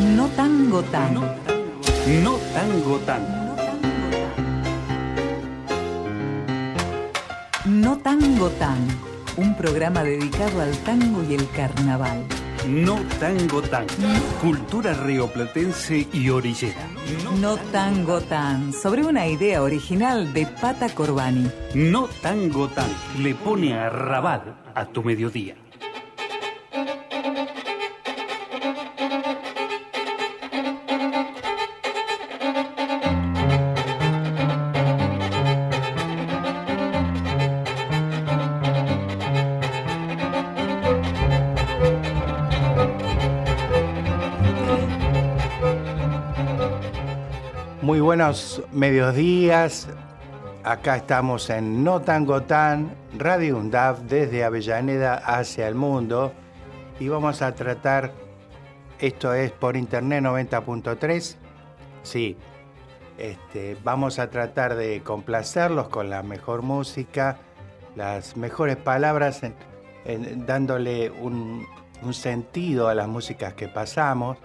No tango tan. No tango tan. No tango tan. Un programa dedicado al tango y el carnaval. No tango tan. Cultura rioplatense y orillera. No tango tan. Sobre una idea original de Pata Corbani. No tango tan. Le pone a rabar a tu mediodía. Buenos mediodías. Acá estamos en No Tango Tan, Radio UNDAF, desde Avellaneda hacia el mundo. Y vamos a tratar, esto es por internet 90.3. Sí, este, vamos a tratar de complacerlos con la mejor música, las mejores palabras, dándole un, un sentido a las músicas que pasamos.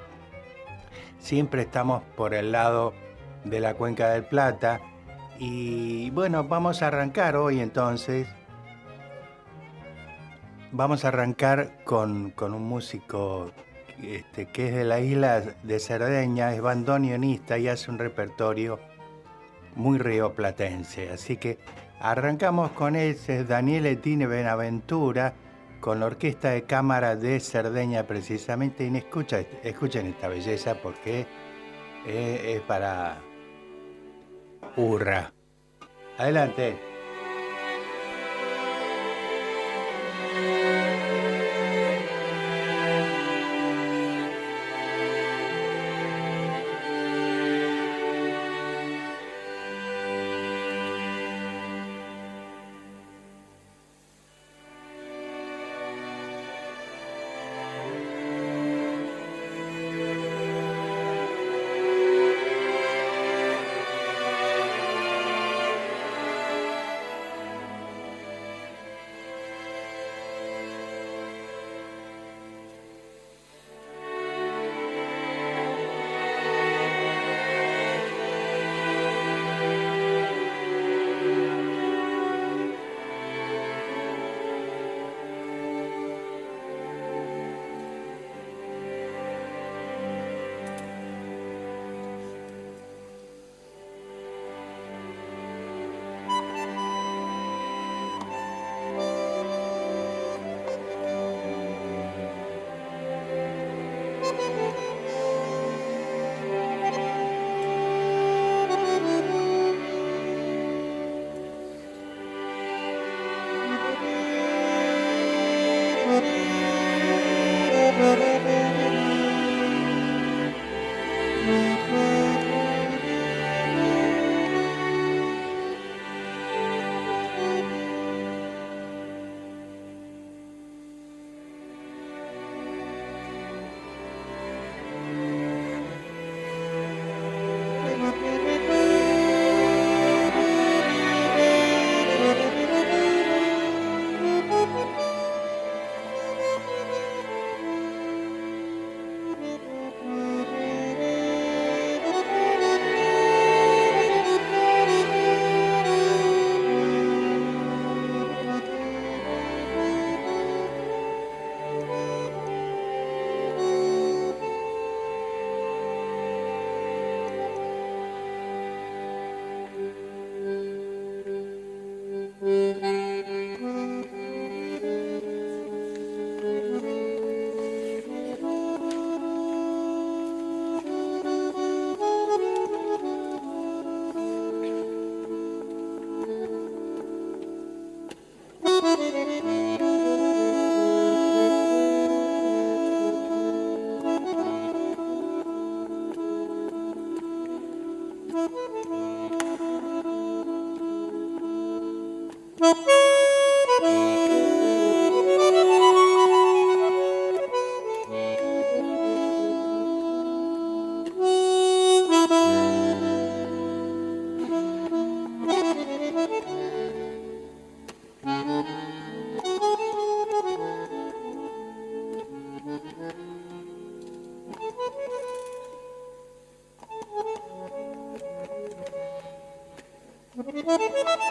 Siempre estamos por el lado de la Cuenca del Plata. Y bueno, vamos a arrancar hoy entonces. Vamos a arrancar con, con un músico este, que es de la isla de Cerdeña, es bandoneonista y hace un repertorio muy rioplatense. Así que arrancamos con ese Daniel Etine Benaventura con la Orquesta de Cámara de Cerdeña precisamente. Y escucha, escuchen esta belleza porque es, es para hurra. Adelante. Thank you.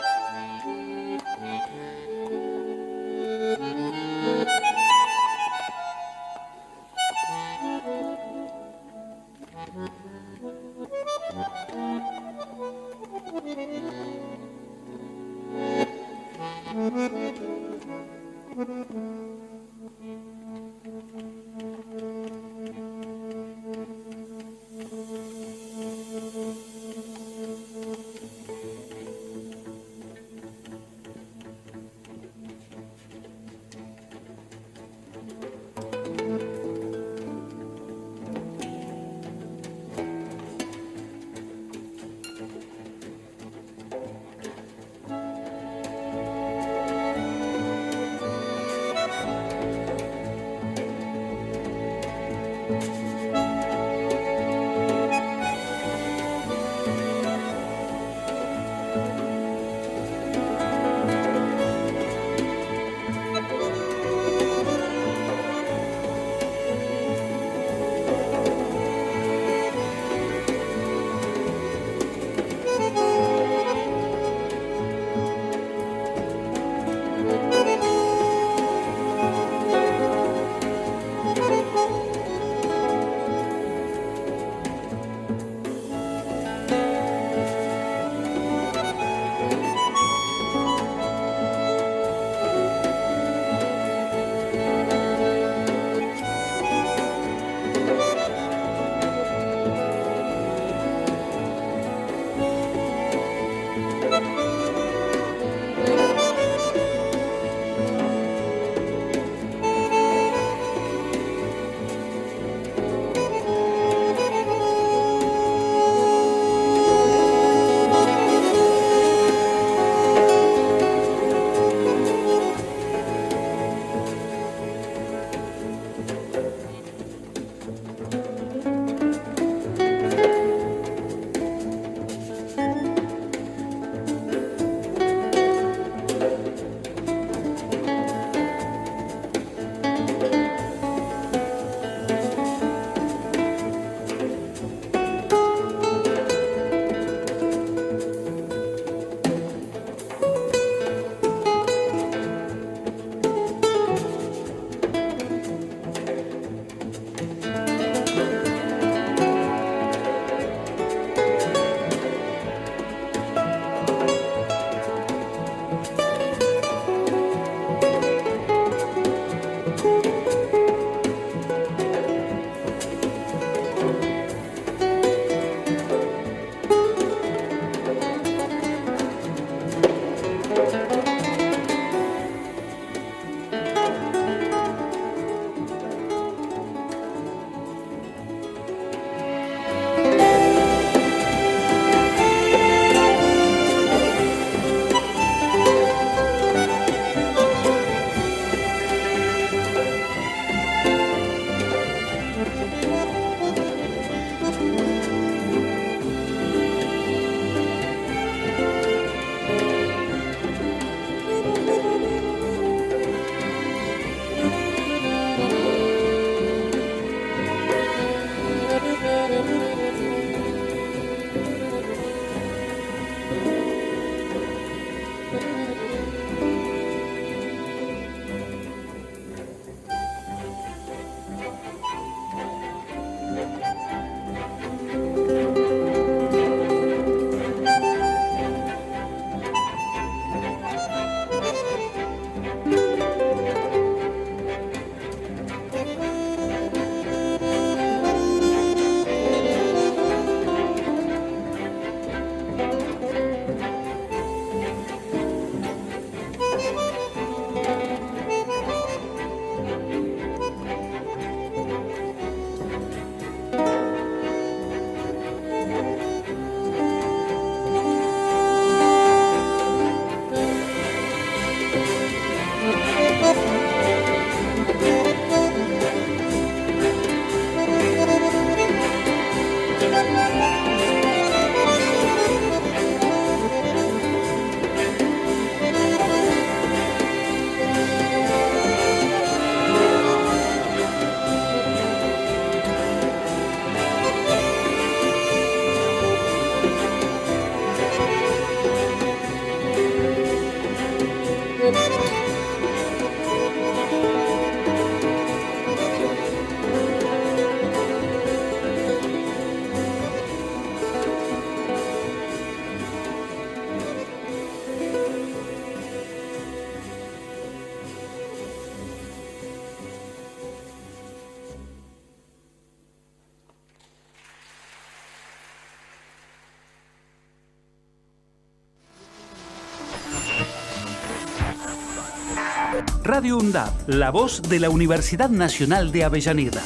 Radio UNDAB, la voz de la Universidad Nacional de Avellaneda.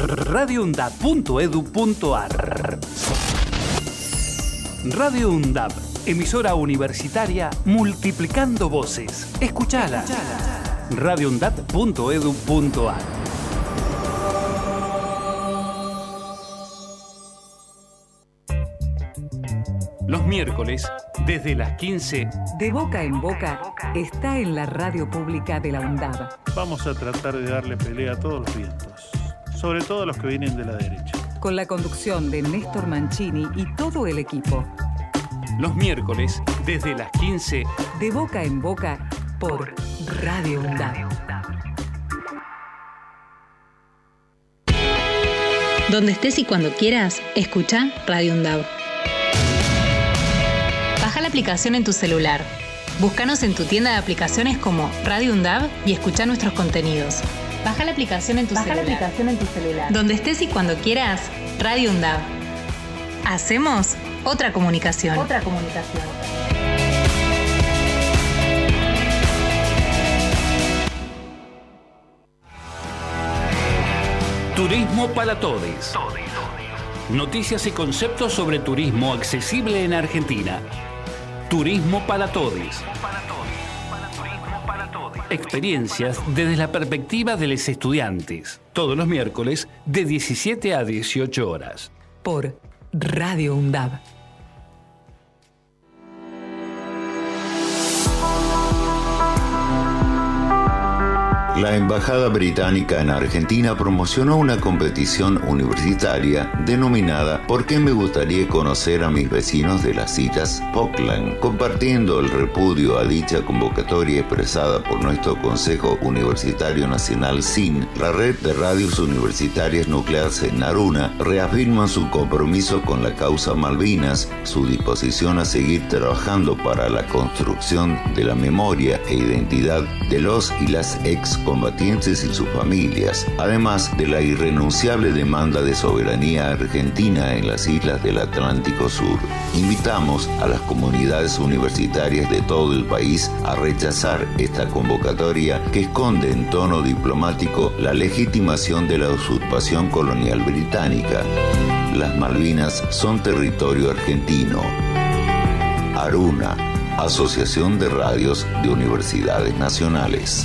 radioundab.edu.ar Radio UNDAB, emisora universitaria multiplicando voces. Escuchala. radioundab.edu.ar Los miércoles, desde las 15, De boca en boca está en la radio pública de la UNDAB. Vamos a tratar de darle pelea a todos los vientos, sobre todo a los que vienen de la derecha. Con la conducción de Néstor Mancini y todo el equipo. los miércoles, desde las 15, De boca en boca por Radio UNDAB. Donde estés y cuando quieras, escucha Radio UNDAV. Baja la aplicación en tu celular. Búscanos en tu tienda de aplicaciones como Radio UNDAV y escucha nuestros contenidos. Baja la aplicación en tu celular. Donde estés y cuando quieras, Radio UNDAV. Hacemos otra comunicación. Otra comunicación. Turismo para Todes. Noticias y conceptos sobre turismo accesible en Argentina. Turismo para Todes. Experiencias desde la perspectiva de los estudiantes. Todos los miércoles de 17 a 18 horas. Por Radio UNDAB. La Embajada Británica en Argentina promocionó una competición universitaria denominada ¿Por qué me gustaría conocer a mis vecinos de las islas Falkland? Compartiendo el repudio a dicha convocatoria expresada por nuestro Consejo Universitario Nacional SIN, la red de radios universitarias nucleares en Naruna reafirma su compromiso con la causa Malvinas, su disposición a seguir trabajando para la construcción de la memoria e identidad de los y las excombatientes y sus familias, además de la irrenunciable demanda de soberanía argentina en las islas del Atlántico Sur. Invitamos a las comunidades universitarias de todo el país a rechazar esta convocatoria que esconde en tono diplomático la legitimación de la usurpación colonial británica. Las Malvinas son territorio argentino. Aruna, Asociación de Radios de Universidades Nacionales.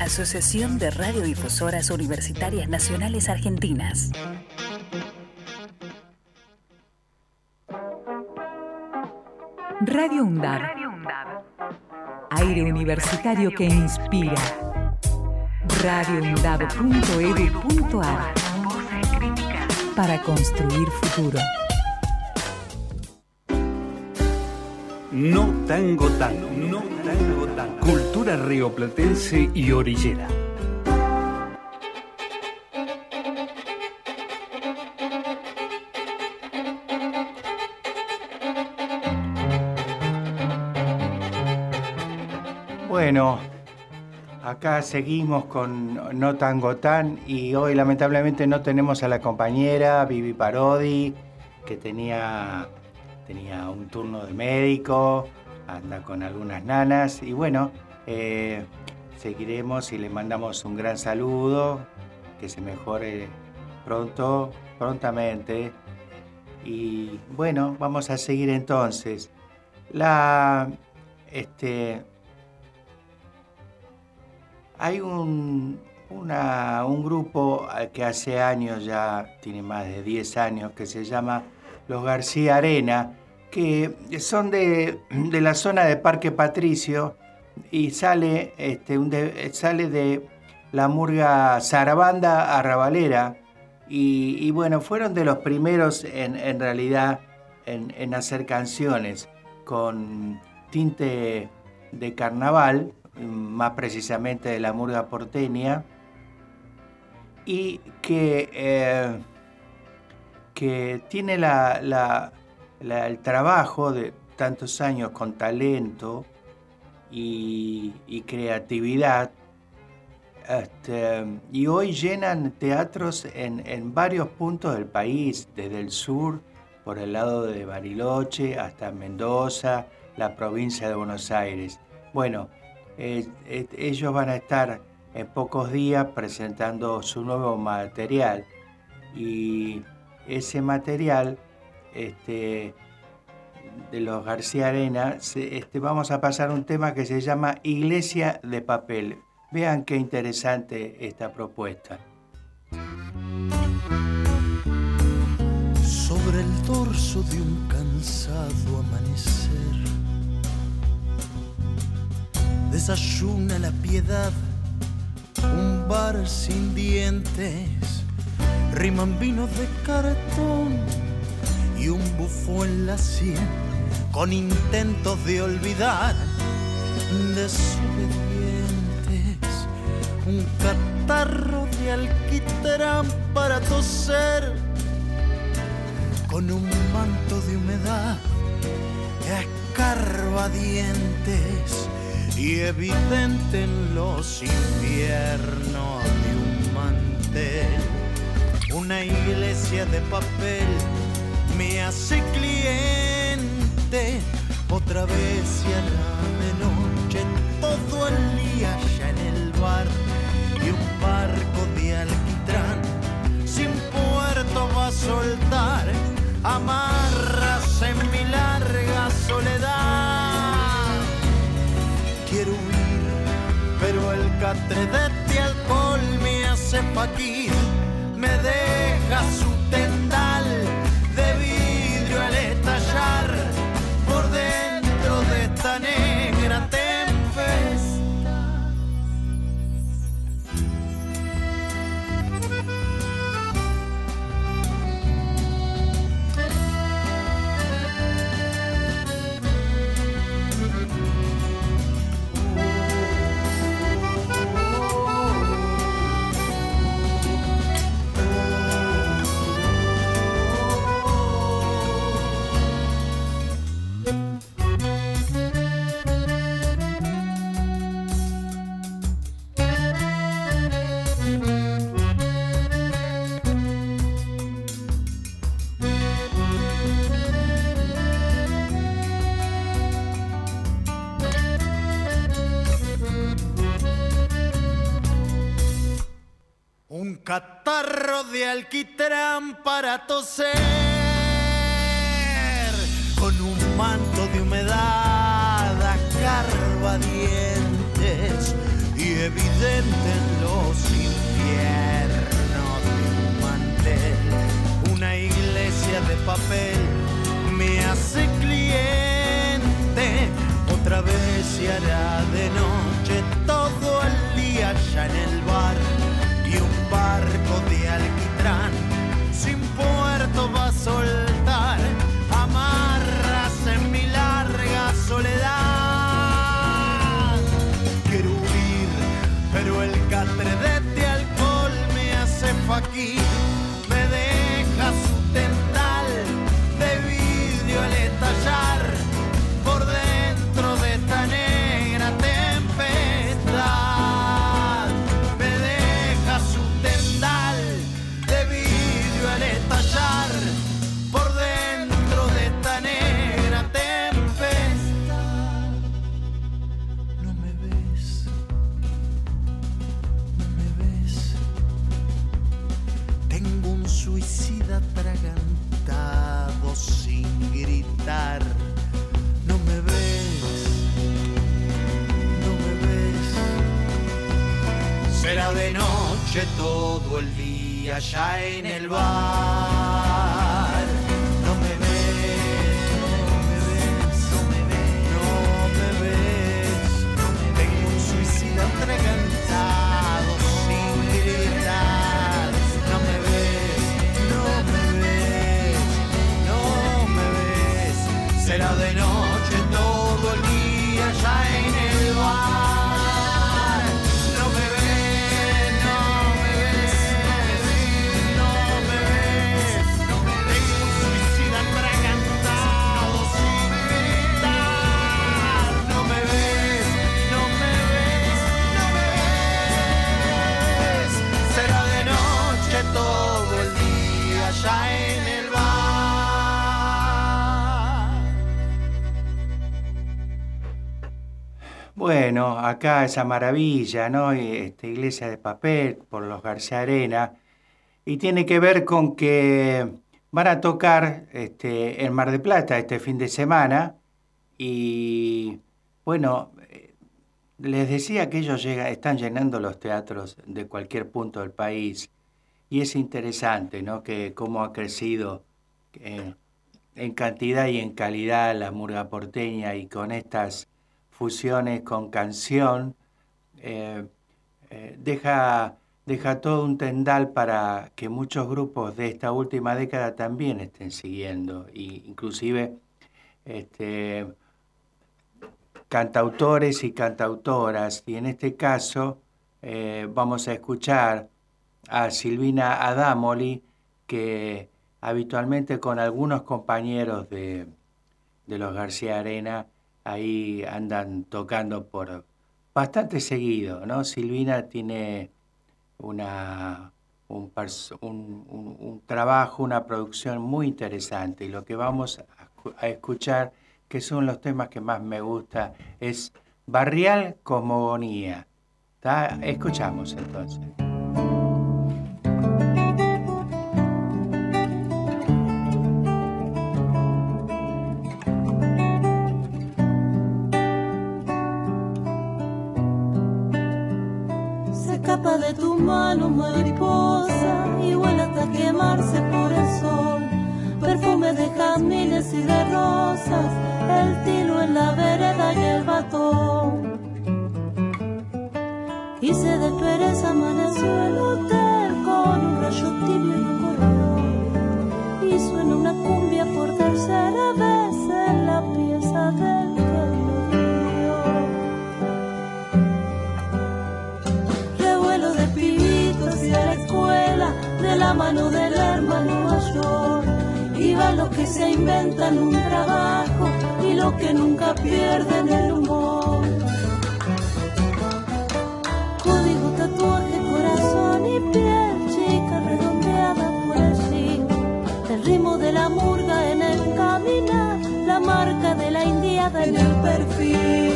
Asociación de Radiodifusoras Universitarias Nacionales Argentinas. Radio UNDAB. Aire universitario que inspira. radioundab.edu.ar Para construir futuro. No tango tango, no tango tango. Cultura rioplatense y orillera. Bueno, acá seguimos con No Tango Tan y hoy lamentablemente no tenemos a la compañera Vivi Parodi, que tenía, tenía un turno de médico, anda con algunas nanas y bueno, eh, seguiremos y le mandamos un gran saludo, que se mejore pronto, prontamente. Y bueno, vamos a seguir entonces. La, este, hay un, una- un grupo que hace años, ya tiene más de 10 años, que se llama Los García Arena, que son de, de la zona de Parque Patricio y sale, este, de, sale de, la murga Zarabanda Arrabalera. Y, y bueno, fueron de los primeros en, en realidad en, hacer canciones con tinte de carnaval, más precisamente de la murga porteña, y que, eh, que tiene la- el trabajo de tantos años con talento y, creatividad. Este, y hoy llenan teatros en, en varios puntos del país, desde el sur, por el lado de Bariloche, hasta Mendoza, la provincia de Buenos Aires. Bueno, eh, eh, ellos van a estar en pocos días presentando su nuevo material y ese material este, de los García Arena, este, vamos a pasar un tema que se llama Iglesia de Papel. Vean qué interesante esta propuesta. sobre el dorso de un cansado amanecer. Desayuna la piedad, un bar sin dientes, riman vinos de cartón en la sien con intentos de olvidar desobedientes, un catarro de alquitrán para toser con un manto de humedad escarbadientes y evidente en los inviernos de un mantel. Una iglesia de papel me hace cliente otra vez y a la de noche todo el día ya en el bar y un barco de alquitrán sin puerto va a soltar amarras en mi larga soledad. Quiero huir, pero el catre de este alcohol me hace paquir, me deja su alquitrán para toser con un manto de humedad dientes y evidente en los infiernos de un mantel. Una iglesia de papel me hace cliente. Otra vez se hará de noche todo el día ya en el bar puerto va a soltar amarras en mi larga soledad. Quiero huir, pero el catre de alcohol me hace faquir, de noche todo el día ya en el bar. Bueno, acá esa maravilla, ¿no? Y, Esta iglesia de papel por los García Arena. Y tiene que ver con que van a tocar este, en Mar de Plata este fin de semana. Y bueno, eh, les decía que ellos llega- están llenando los teatros de cualquier punto del país. Y es interesante, ¿no? Que cómo ha crecido eh, en cantidad y en calidad la murga porteña y con estas fusiones con canción, eh, eh, deja, deja todo un tendal para que muchos grupos de esta última década también estén siguiendo, y inclusive este, cantautores y cantautoras, y en este caso eh, vamos a escuchar a Silvina Adamoli, que habitualmente con algunos compañeros de, de los García Arena, ahí andan tocando por bastante seguido, ¿no? Silvina tiene una, un, un- un- un trabajo, una producción muy interesante y lo que vamos a escuchar, que son los temas que más me gusta, es Barrial Cosmogonía. ¿tá? Escuchamos entonces. De tu mano mariposa y vuela hasta quemarse por el sol. Perfume de jazmines y de rosas, el tilo en la vereda y el batón. Y se despereza, amaneció el hotel con un rayo tibio y un corredor. Y suena una cumbia por tercera vez la mano del hermano mayor. Iban los que se inventan un trabajo y los que nunca pierden el humor. Código, tatuaje, corazón y piel chica redondeada por allí. El ritmo de la murga en el caminar, la marca de la indiada en el perfil.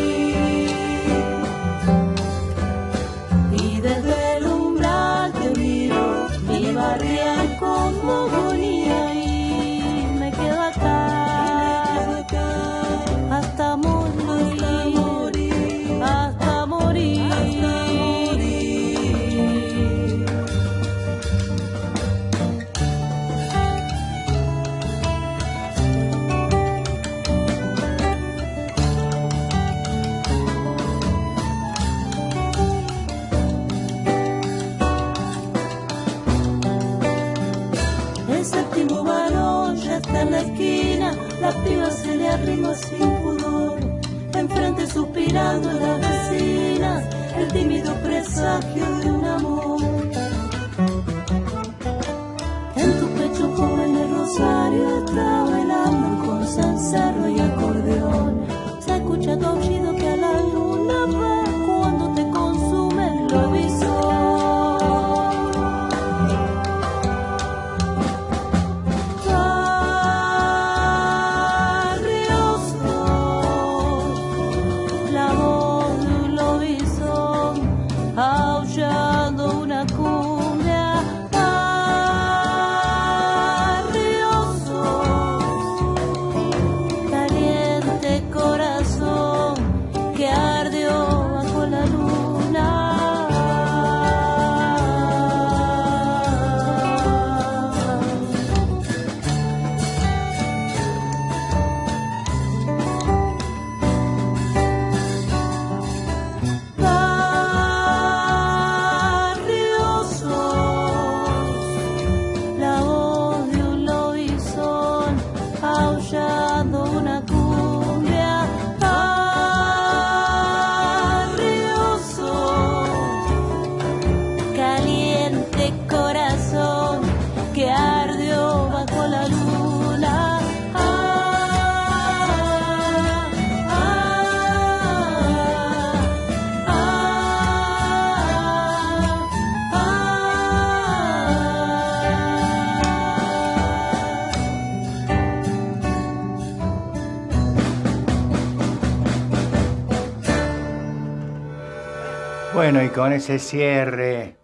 Y con ese cierre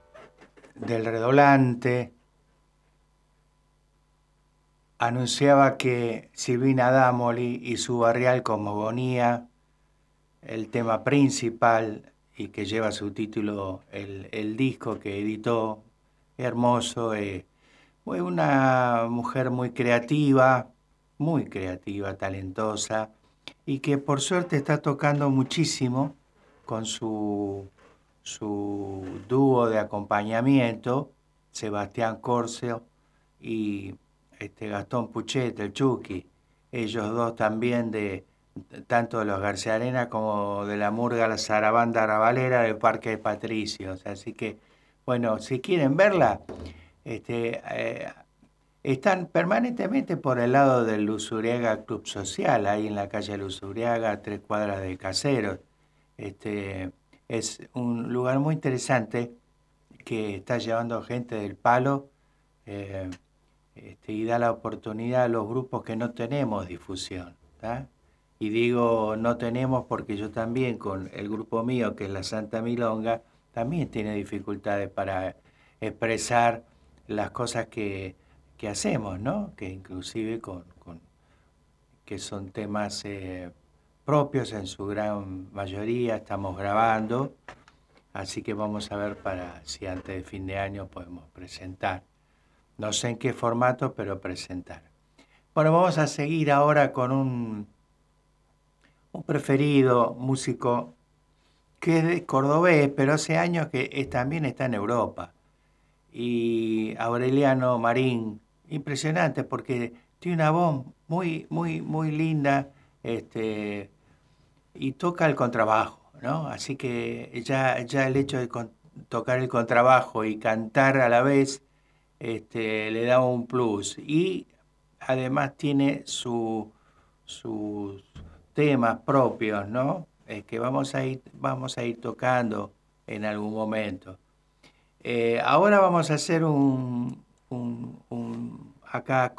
del redoblante, anunciaba que Silvina Damoli y su barrial Cosmogonía, el tema principal y que lleva su título el, el disco que editó, hermoso, eh, fue una mujer muy creativa, muy creativa, talentosa, y que por suerte está tocando muchísimo con su, su dúo de acompañamiento, Sebastián Corseo y este Gastón Puchet, el Chucky, ellos dos también de tanto de los García Arena como de la Murga La Zarabanda Arabalera del Parque de Patricios. Así que, bueno, si quieren verla, este, eh, están permanentemente por el lado del Luzuriaga Club Social, ahí en la calle Luzuriaga, tres cuadras de Caseros. Este, es un lugar muy interesante que está llevando gente del palo. Eh, este, y da la oportunidad a los grupos que no tenemos difusión. Y digo no tenemos porque yo también con el grupo mío, que es la Santa Milonga, también tiene dificultades para expresar las cosas que, que hacemos, ¿no? Que inclusive con, que son temas eh, propios en su gran mayoría, estamos grabando, así que vamos a ver para si antes de fin de año podemos presentar. No sé en qué formato, pero presentar. Bueno, vamos a seguir ahora con un, un preferido músico que es de cordobés, pero hace años que también está en Europa. Y Aureliano Marín, impresionante porque tiene una voz muy, muy, muy linda este, y toca el contrabajo, ¿no? Así que ya, ya el hecho de tocar el contrabajo y cantar a la vez este, le da un plus. Y además tiene sus temas propios, ¿no? Es que vamos a ir, vamos a ir tocando en algún momento. Eh, ahora vamos a hacer un, un, acá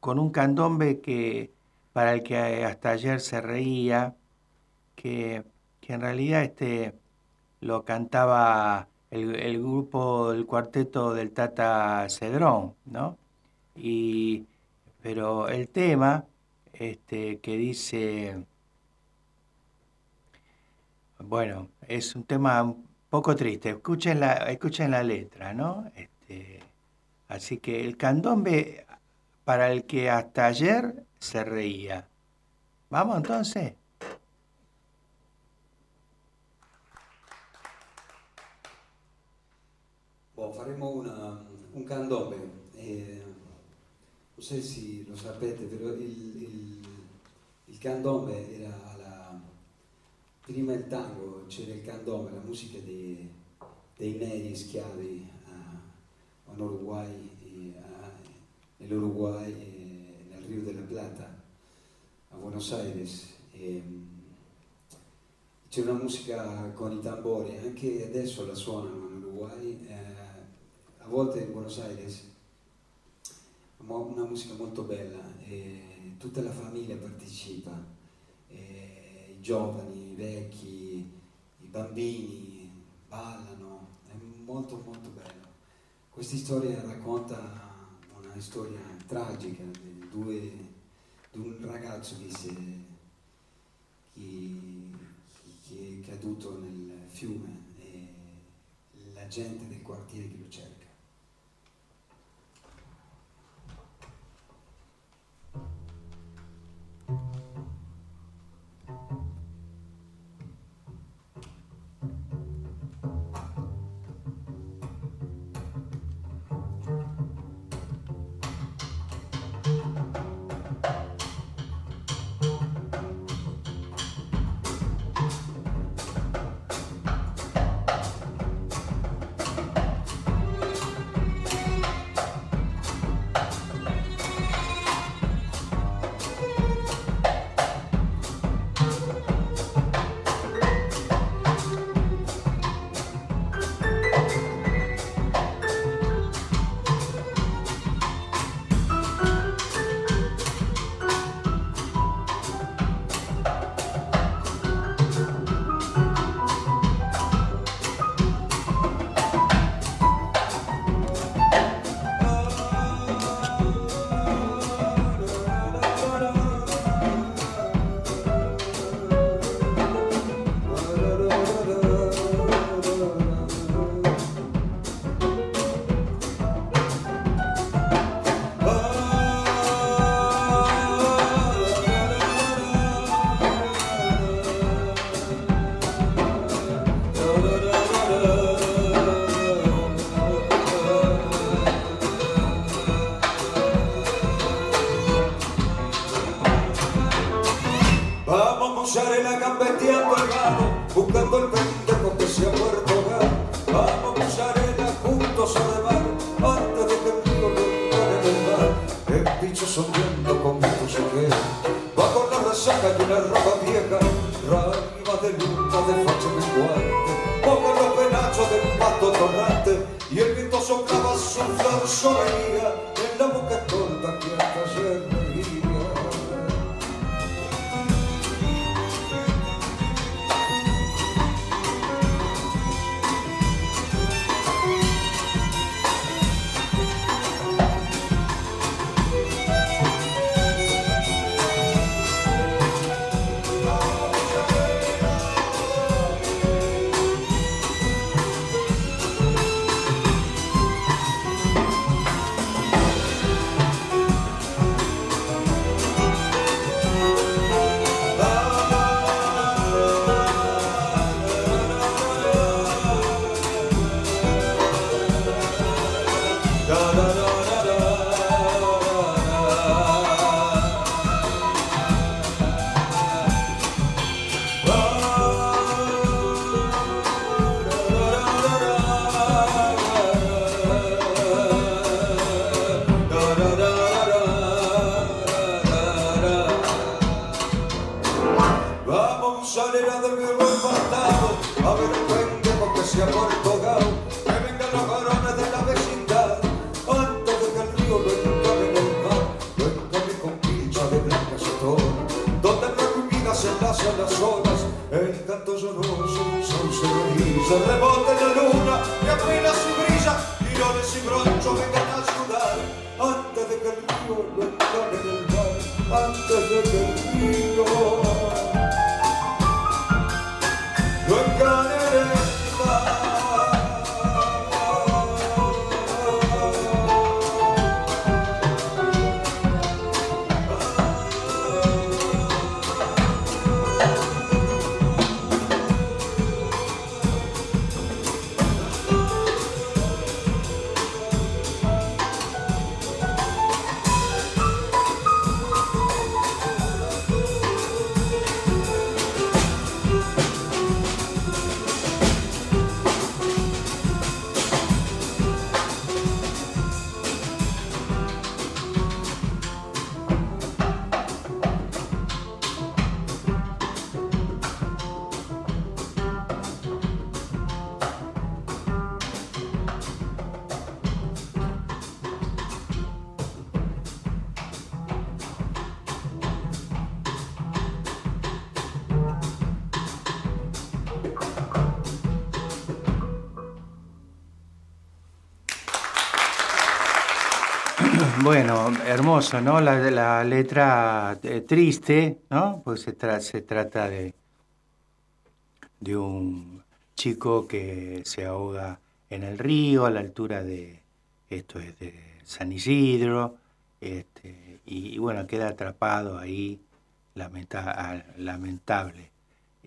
con un candombe que para el que hasta ayer se reía, que, que en realidad este, lo cantaba el, grupo, el cuarteto del Tata Cedrón, ¿no? Y, pero el tema este, que dice, bueno, es un tema un poco triste, escuchen la, la letra, ¿no? Este, así que el candombe para el que hasta ayer se reía. ¿Vamos entonces? Boh, faremo una, un candombe. Eh, non so se lo sapete, però il, il, il candombe era la, prima il tango, c'era il candombe, la musica dei, dei neri schiavi a, a Uruguay, a, nell'Uruguay, nel Rio della Plata, a Buenos Aires. E, c'è una musica con i tamburi, anche adesso la suonano in Uruguay. Eh, volte in Buenos Aires una musica molto bella, e tutta la famiglia partecipa, i giovani, i vecchi, i bambini ballano, è molto molto bello. Questa storia racconta una storia tragica due, di un ragazzo che, si, che, che è caduto nel fiume e la gente del quartiere che lo cerca. Y el viento soplaba su flor soberanía ¿no? La, letra eh, triste, ¿no? Pues se, tra- se trata de, de un chico que se ahoga en el río a la altura de, esto es de San Isidro, este, y, bueno, queda atrapado ahí, ah, lamentable.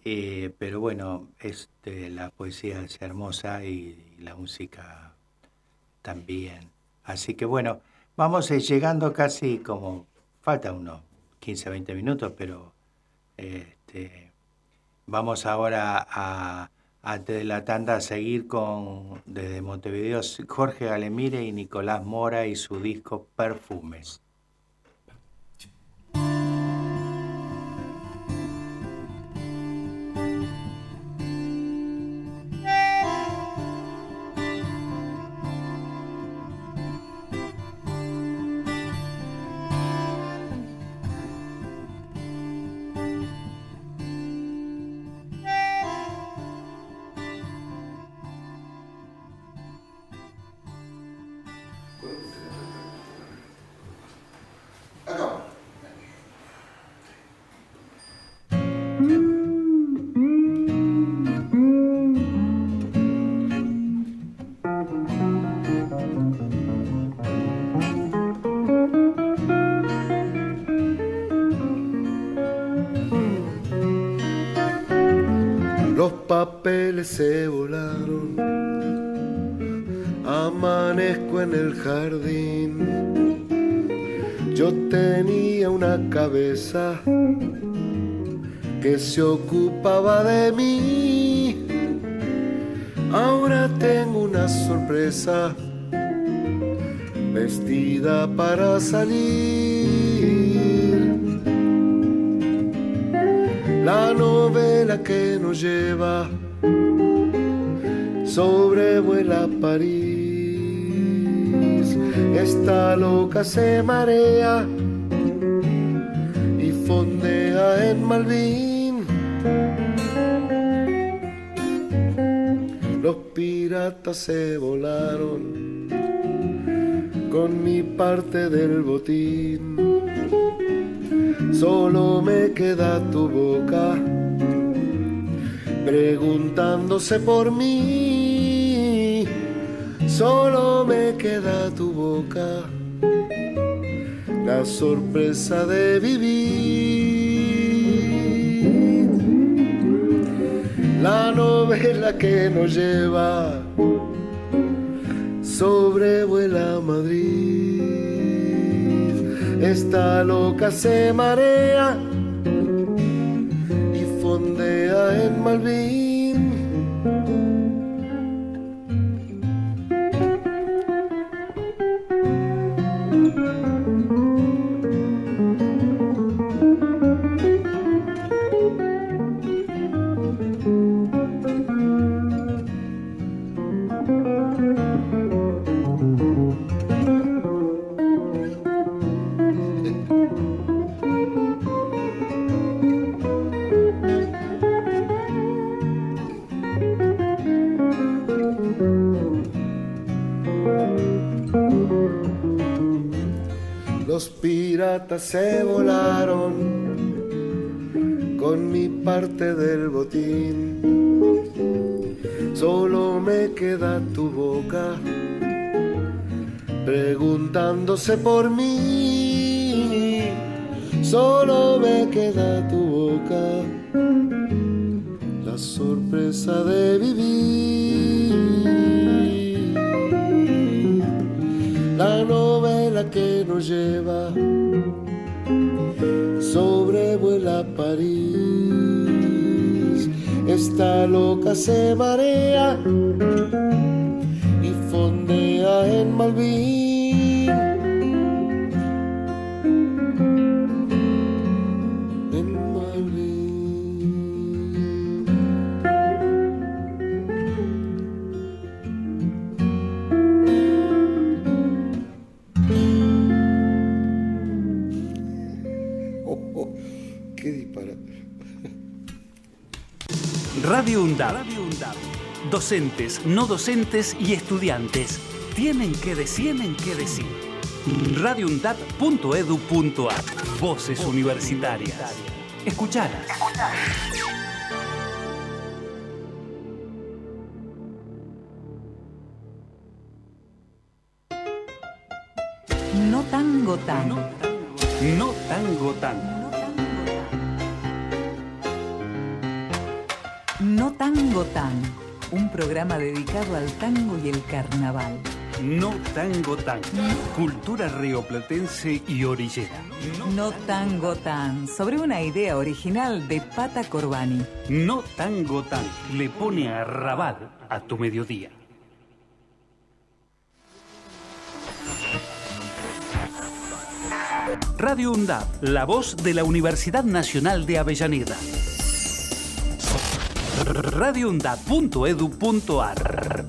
Eh, pero bueno, este, la poesía es hermosa y, la música también. Así que bueno, vamos eh, llegando casi como, falta unos 15, 20 minutos, pero este, vamos ahora a, antes de la tanda, a seguir con, desde Montevideo, Jorge Galemire y Nicolás Mora y su disco Perfumes. Esta loca se marea y fondea en Malvin. Los piratas se volaron con mi parte del botín. Solo me queda tu boca preguntándose por mí. Solo me queda tu boca, la sorpresa de vivir. La novela que nos lleva sobrevuela Madrid. Esta loca se marea y fondea en Malvin. Queda tu boca preguntándose por mí. Solo me queda tu boca la sorpresa de vivir. La novela que nos lleva sobrevuela París. Esta loca se marea y fondea en Malvin. Radio UNDAB. Docentes, no docentes y estudiantes tienen que decir, tienen que decir. radioundab.edu.ar Voces universitarias. Escuchalas. No tango tan. No tango tan. No tango tan. Un programa dedicado al tango y el carnaval. No tango tan. Cultura rioplatense y orillera. No tango tan. Sobre una idea original de Pata Corbani. No tango tan. Le pone a rabal a tu mediodía. Radio UNDAB, la voz de la Universidad Nacional de Avellaneda. radioundab.edu.ar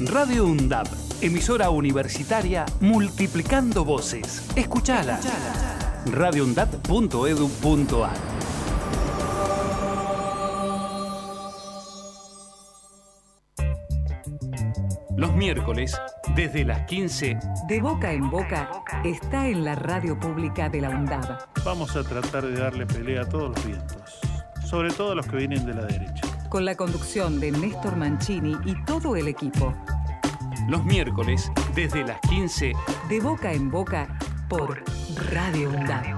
Radio UNDAB, emisora universitaria multiplicando voces. Escuchala. radioundab.edu.ar Los miércoles, desde las 15, De boca en boca está en la radio pública de la UNDAB. Vamos a tratar de darle pelea a todos los vientos, sobre todo a los que vienen de la derecha. Con la conducción de Néstor Mancini y todo el equipo. los miércoles, desde las 15, De boca en boca por Radio UNDAB.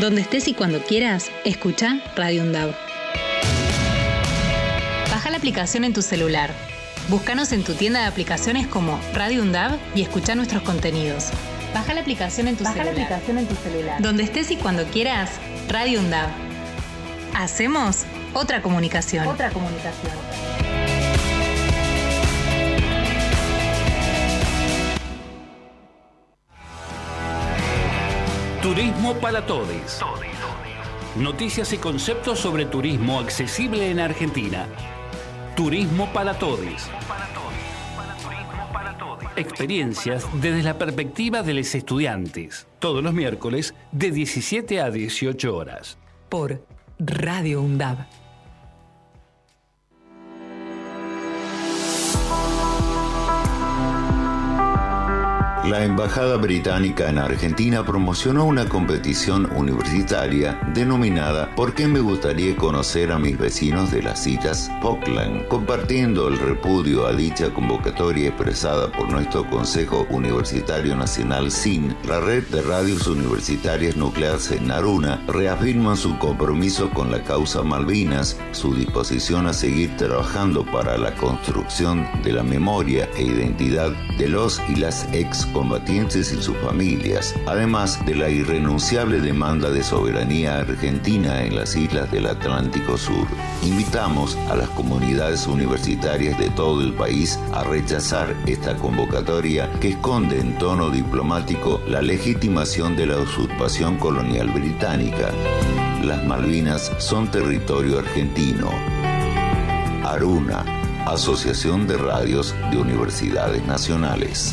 Donde estés y cuando quieras, escucha Radio UNDAB. Baja la aplicación en tu celular. Búscanos en tu tienda de aplicaciones como Radio UNDAB y escucha nuestros contenidos. Baja la aplicación en tu Baja la celular. aplicación en tu celular. Donde estés y cuando quieras, Radio UNDAV. Hacemos otra comunicación. Otra comunicación. Turismo para Todes. Noticias y conceptos sobre turismo accesible en Argentina. Turismo para Todes. Experiencias desde la perspectiva de los estudiantes. Todos los miércoles de 17 a 18 horas. Por Radio UNDAB. La Embajada Británica en Argentina promocionó una competición universitaria denominada ¿Por qué me gustaría conocer a mis vecinos de las islas Falkland? Compartiendo el repudio a dicha convocatoria expresada por nuestro Consejo Universitario Nacional SIN, la red de radios universitarias nucleares en Naruna reafirman su compromiso con la causa Malvinas, su disposición a seguir trabajando para la construcción de la memoria e identidad de los y las ex combatientes y sus familias, además de la irrenunciable demanda de soberanía argentina en las islas del Atlántico Sur. Invitamos a las comunidades universitarias de todo el país a rechazar esta convocatoria que esconde en tono diplomático la legitimación de la usurpación colonial británica. Las Malvinas son territorio argentino. Aruna, Asociación de Radios de Universidades Nacionales.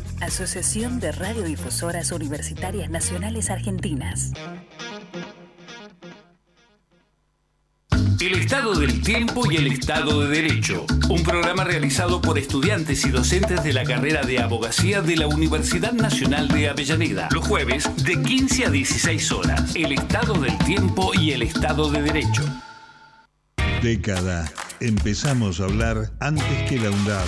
Asociación de Radiodifusoras Universitarias Nacionales Argentinas. El Estado del Tiempo y el Estado de Derecho. Un programa realizado por estudiantes y docentes de la carrera de abogacía de la Universidad Nacional de Avellaneda. Los jueves de 15 a 16 horas. El Estado del Tiempo y el Estado de Derecho. Década. Empezamos a hablar antes que la UNDAB,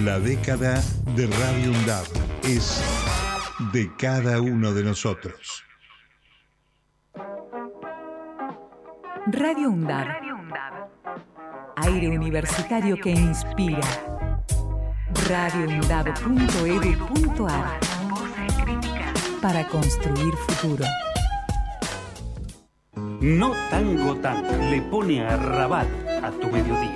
La década de Radio UNDAB es de cada uno de nosotros. Radio UNDAB. Aire universitario que inspira. radioundab.edu.ar Para construir futuro. No tango tan le pone a rabat a tu mediodía.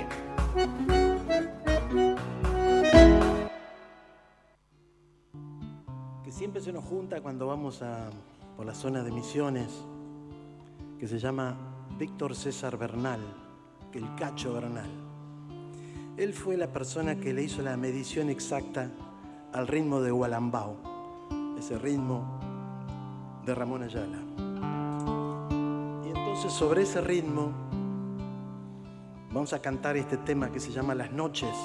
Que siempre se nos junta cuando vamos a, por la zona de Misiones, que se llama Víctor César Bernal, que el Cacho Bernal. Él fue la persona que le hizo la medición exacta al ritmo de Gualambao, ese ritmo de Ramón Ayala. Y entonces sobre ese ritmo vamos a cantar este tema que se llama Las noches.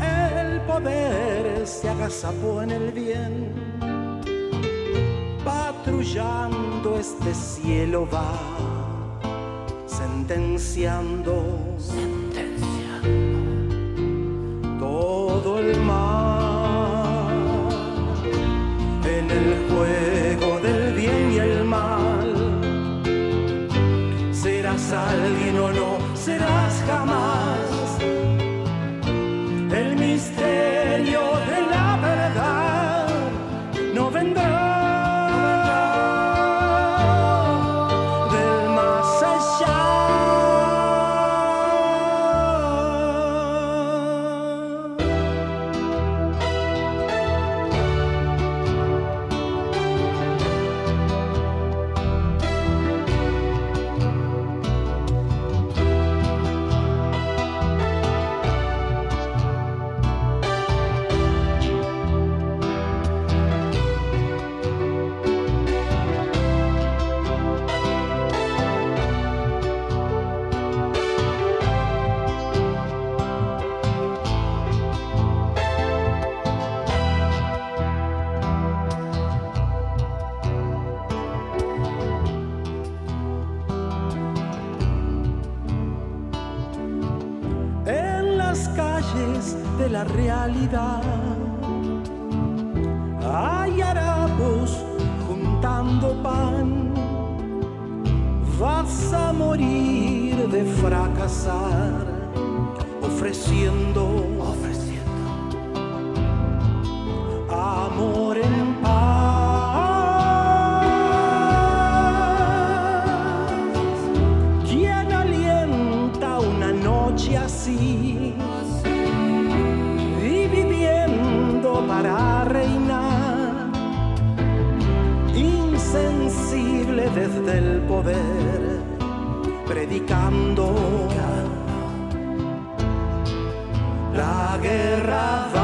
El poder se agazapó en el bien, patrullando este cielo va, sentenciando. vas a morir de fracasar ofreciendo, ofreciendo amor en paz. ¿Quién alienta una noche así? Y viviendo para reinar, insensible desde el poder predicando. La guerra va.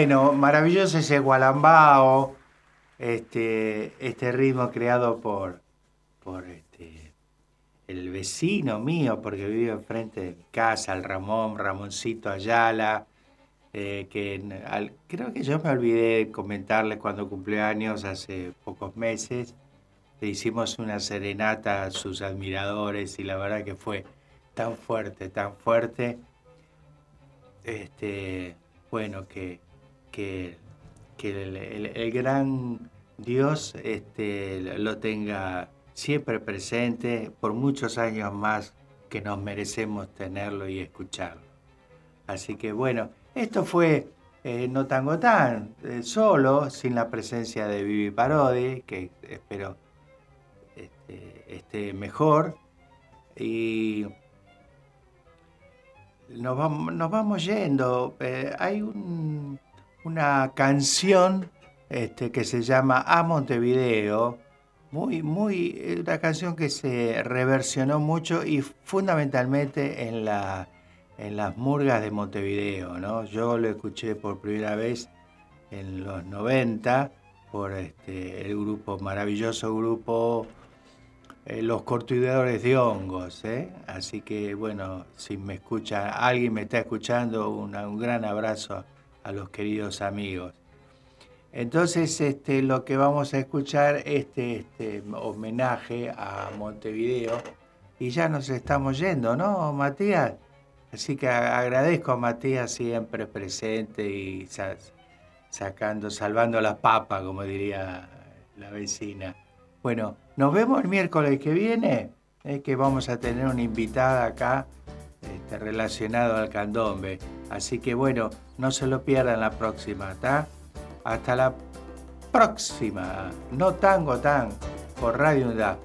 bueno, maravilloso ese gualambao, este, este ritmo creado por, por este, el vecino mío, porque vive enfrente de mi casa, el Ramón, Ramoncito Ayala, eh, que creo que yo me olvidé de comentarles cuando cumplió años hace pocos meses. Le hicimos una serenata a sus admiradores y la verdad que fue tan fuerte, tan fuerte. Este, bueno, que que, que el, gran Dios este, lo tenga siempre presente por muchos años más que nos merecemos tenerlo y escucharlo. Así que bueno, esto fue eh, No Tango Tan, eh, solo, sin la presencia de Vivi Parodi, que espero este, esté mejor. Y nos vamos, nos vamos yendo. Eh, hay un- una canción este, que se llama A Montevideo, muy, muy, eh, una canción que se reversionó mucho y fundamentalmente en, la, en las murgas de Montevideo. ¿no? Yo lo escuché por primera vez en los 90 por este, el grupo, maravilloso grupo eh, Los Cortidores de Hongos. ¿eh? Así que bueno, si me escucha, alguien me está escuchando, un gran abrazo a los queridos amigos. Entonces, este, lo que vamos a escuchar este, este homenaje a Montevideo y ya nos estamos yendo, ¿no, Matías? Así que agradezco a Matías siempre presente y sa- sacando, salvando la papa, como diría la vecina. Bueno, nos vemos el miércoles que viene, eh, que vamos a tener una invitada acá este, relacionado al candombe. Así que bueno, no se lo pierdan la próxima, ¿está? Hasta la próxima. No tango tan por Radio Unidad.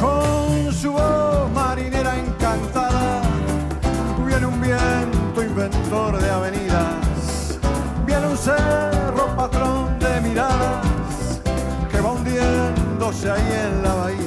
Con su voz marinera encantada, viene un viento inventor de osa y en la bahía.